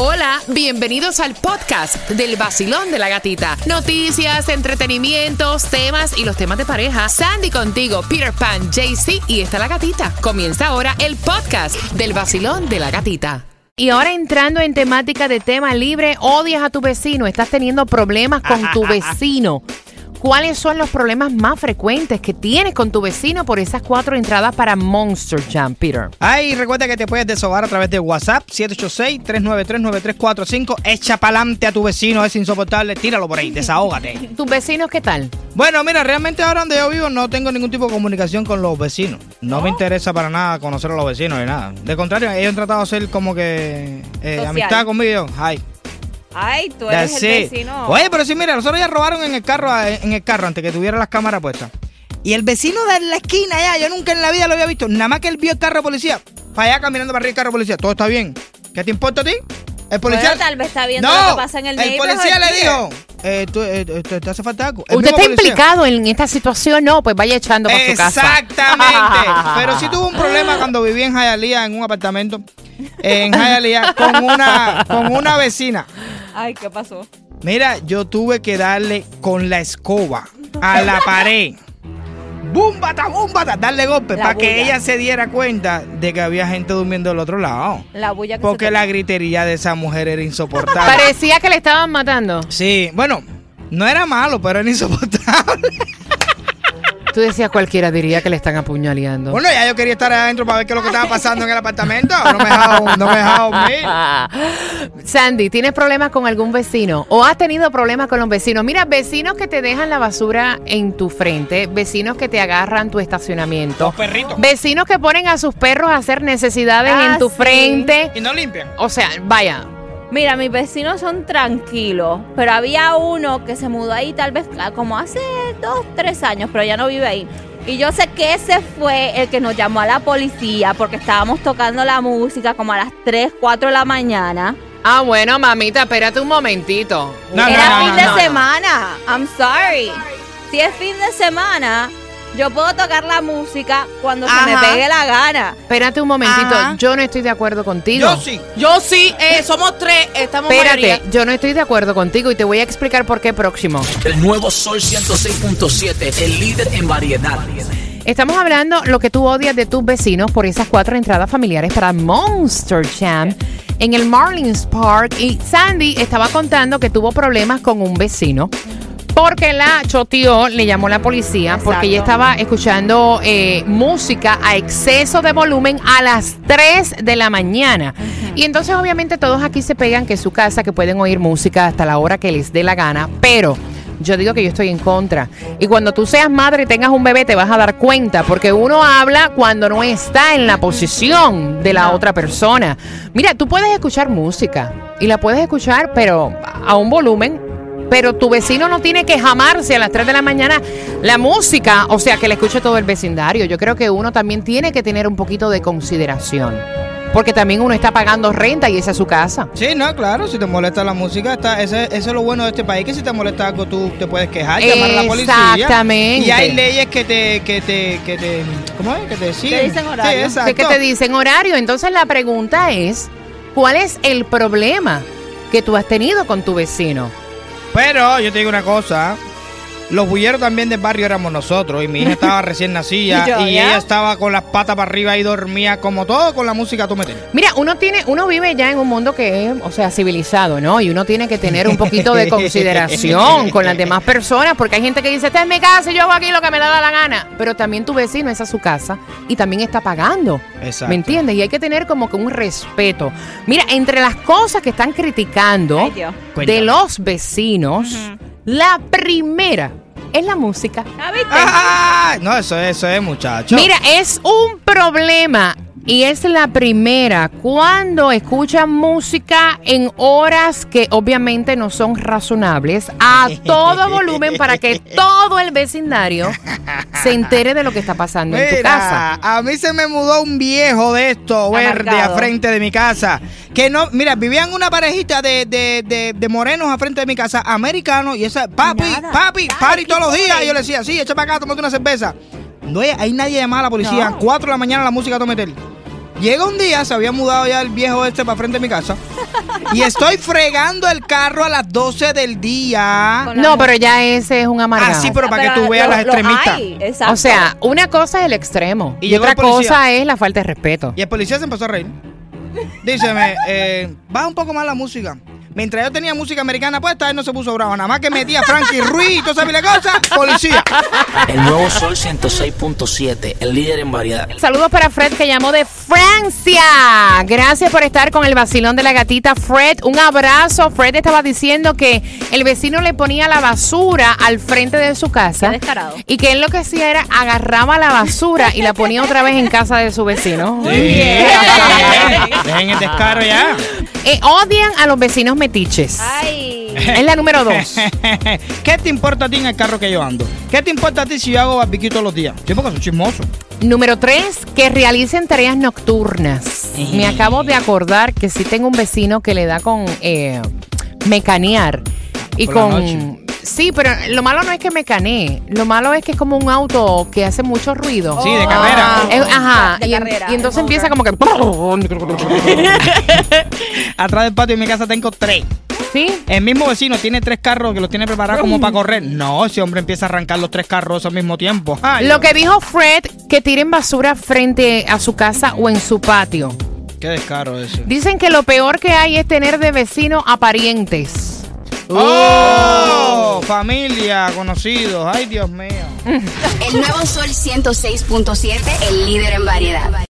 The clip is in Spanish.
Hola, bienvenidos al podcast del vacilón de la gatita. Noticias, entretenimientos, temas y los temas de pareja. Sandy contigo, Peter Pan, JC y está la gatita. Comienza ahora el podcast del vacilón de la gatita. Y ahora entrando en temática de tema libre, odias a tu vecino, estás teniendo problemas con tu vecino. ¿Cuáles son los problemas más frecuentes que tienes con tu vecino por esas cuatro entradas para Monster Jam, Peter? Ay, recuerda que te puedes desahogar a través de WhatsApp 786-393-9345. Echa pa'lante a tu vecino, es insoportable, tíralo por ahí, desahógate. ¿Tus vecinos qué tal? Bueno, mira, realmente ahora donde yo vivo no tengo ningún tipo de comunicación con los vecinos. No, me interesa para nada conocer a los vecinos ni nada. De contrario, ellos han tratado de hacer como que eh, amistad conmigo. Ay, Ay, tú eres that's el it. vecino. Oye, pero sí, mira, nosotros ya robaron en el carro, eh, en el carro antes que tuviera las cámaras puestas. Y el vecino de la esquina allá, yo nunca en la vida lo había visto. Nada más que él vio el carro de policía. Para allá caminando para arriba el carro de policía. Todo está bien. ¿Qué te importa a ti? El policía. Bueno, tal vez está viendo no, lo que pasa en el neighborhood, policía le dijo: eh, tú, eh, tú- ¿Te hace falta algo? El ¿Usted está policía. implicado en esta situación? No, pues vaya echando para su casa. Exactamente. Pero sí tuve un problema cuando viví en Hialeah, en un apartamento. En Hialeah, con una, con una vecina. Ay, ¿qué pasó? Mira, yo tuve que darle con la escoba a la pared. ¡Búmbata, búmbata! Darle golpe para que ella se diera cuenta de que había gente durmiendo del otro lado. La bulla que Porque se te- la gritería de esa mujer era insoportable. Parecía que le estaban matando. Sí, bueno, no era malo, pero era insoportable. Tú decías cualquiera diría que le están apuñaleando. Bueno, ya yo quería estar adentro para ver qué es lo que estaba pasando en el apartamento. No me dejaba, no me dejaba dormir. Sandy, ¿tienes problemas con algún vecino? ¿O has tenido problemas con los vecinos? Mira, vecinos que te dejan la basura en tu frente, vecinos que te agarran tu estacionamiento, Los perritos. vecinos que ponen a sus perros a hacer necesidades Ah, en tu sí. frente. Y no limpian. O sea, vaya, Mira, mis vecinos son tranquilos, pero había uno que se mudó ahí tal vez como hace dos, tres años, pero ya no vive ahí. Y yo sé que ese fue el que nos llamó a la policía porque estábamos tocando la música como a las 3, 4 de la mañana. Ah, bueno, mamita, espérate un momentito. No, Era no, fin no, de no. semana. I'm sorry. Si es fin de semana, yo puedo tocar la música cuando se me pegue la gana. Espérate un momentito, Ajá. yo no estoy de acuerdo contigo. Yo sí. Yo sí, eh, somos tres, estamos Espérate, mayoría. yo no estoy de acuerdo contigo y te voy a explicar por qué próximo. El nuevo Sol 106.7, el líder en variedad. Estamos hablando lo que tú odias de tus vecinos por esas cuatro entradas familiares para Monster Jam en el Marlins Park. Y Sandy estaba contando que tuvo problemas con un vecino. Porque la choteó, le llamó la policía, porque ella estaba escuchando eh, música a exceso de volumen a las 3 de la mañana. Y entonces obviamente todos aquí se pegan que es su casa, que pueden oír música hasta la hora que les dé la gana, pero yo digo que yo estoy en contra. Y cuando tú seas madre y tengas un bebé te vas a dar cuenta, porque uno habla cuando no está en la posición de la otra persona. Mira, tú puedes escuchar música y la puedes escuchar, pero a un volumen pero tu vecino no tiene que jamarse a las 3 de la mañana la música, o sea, que le escuche todo el vecindario. Yo creo que uno también tiene que tener un poquito de consideración, porque también uno está pagando renta y esa es su casa. Sí, no, claro, si te molesta la música, está, ese, ese es lo bueno de este país, que si te molesta algo tú te puedes quejar, llamar a la policía. Exactamente. Y hay leyes que te, que te, que te, ¿cómo es? Que te siguen. dicen horario. Sí, ¿Qué exacto. que te dicen horario? Entonces la pregunta es, ¿cuál es el problema que tú has tenido con tu vecino? Pero yo te digo una cosa. Los bulleros también del barrio éramos nosotros y mi hija estaba recién nacida Y yo, y ¿ya? ella estaba con las patas para arriba y dormía como todo con la música tú metes. Mira, uno tiene, uno vive ya en un mundo que es, o sea, civilizado, ¿no? Y uno tiene que tener un poquito de consideración con las demás personas, porque hay gente que dice, esta es mi casa y yo hago aquí lo que me da la gana. Pero también tu vecino esa es su casa y también está pagando. Exacto. ¿Me entiendes? Y hay que tener como que un respeto. Mira, entre las cosas que están criticando Ay, de los vecinos, la primera es la música. ¿Ah, viste? Ah, no, eso, es- eso es, muchacho. Mira, es un problema y es la primera cuando escuchan música en horas que obviamente no son razonables a todo volumen para que todo el vecindario se entere de lo que está pasando en tu casa. a mí se me mudó un viejo de esto, verde, a frente de mi casa. Que no, mira, vivían una parejita de, de, de, de morenos a frente de mi casa, americanos, y esa, papi, Nada. papi, party todos los días. Y yo le decía, sí, echa para acá, tómate una cerveza. No hay, hay nadie llamaba a la policía. No. Cuatro de la mañana la música a meter. Llega un día, se había mudado ya el viejo este para frente de mi casa. Y estoy fregando el carro a las 12 del día. No, pero ya ese es un amargado. Ah, sí, pero para que tú Pero veas lo- las extremistas. hay. O sea, una cosa es el extremo Y otra cosa es la falta de respeto. Y el policía se empezó a reír. Díceme, eh, baja un poco más la música. Mientras yo tenía música americana puesta, él no se puso bravo. Nada más que metía Frankie Ruiz y toda esa cosas, policía. El nuevo Sol 106.7, el líder en variedad. Saludos para Fred que llamó de Francia. Gracias por estar con el vacilón de la gatita Fred. Un abrazo. Fred estaba diciendo que el vecino le ponía la basura al frente de su casa. Qué descarado. Y que él lo que hacía era agarraba la basura y la ponía otra vez en casa de su vecino. Dejen el descaro ya. Eh, odian a los vecinos metiches. Ay. Es la número dos. ¿Qué te importa a ti en el carro que yo ando? ¿Qué te importa a ti si yo hago barbecue todos los días? Yo porque soy chismoso. Número tres, que realicen tareas nocturnas. Me acabo de acordar que sí tengo un vecino que le da con eh, mecanear. Y Por con... Sí, pero lo malo no es que mecanee. Lo malo es que es como un auto que hace mucho ruido. Sí, de carrera. Es- ajá. De y, en- carrera, y entonces empieza como que... Atrás del patio de mi casa tengo tres. ¿Sí? El mismo vecino tiene tres carros que los tiene preparados como para correr. No, ese hombre empieza a arrancar los tres carros al mismo tiempo. Ay, Lo que dijo Fred, que tiren basura frente a su casa o en su patio. Qué descaro ese. Dicen que lo peor que hay es tener de vecino a parientes. ¡Oh! Familia, conocidos. Ay, Dios mío. El nuevo Sol 106.7, el líder en variedad.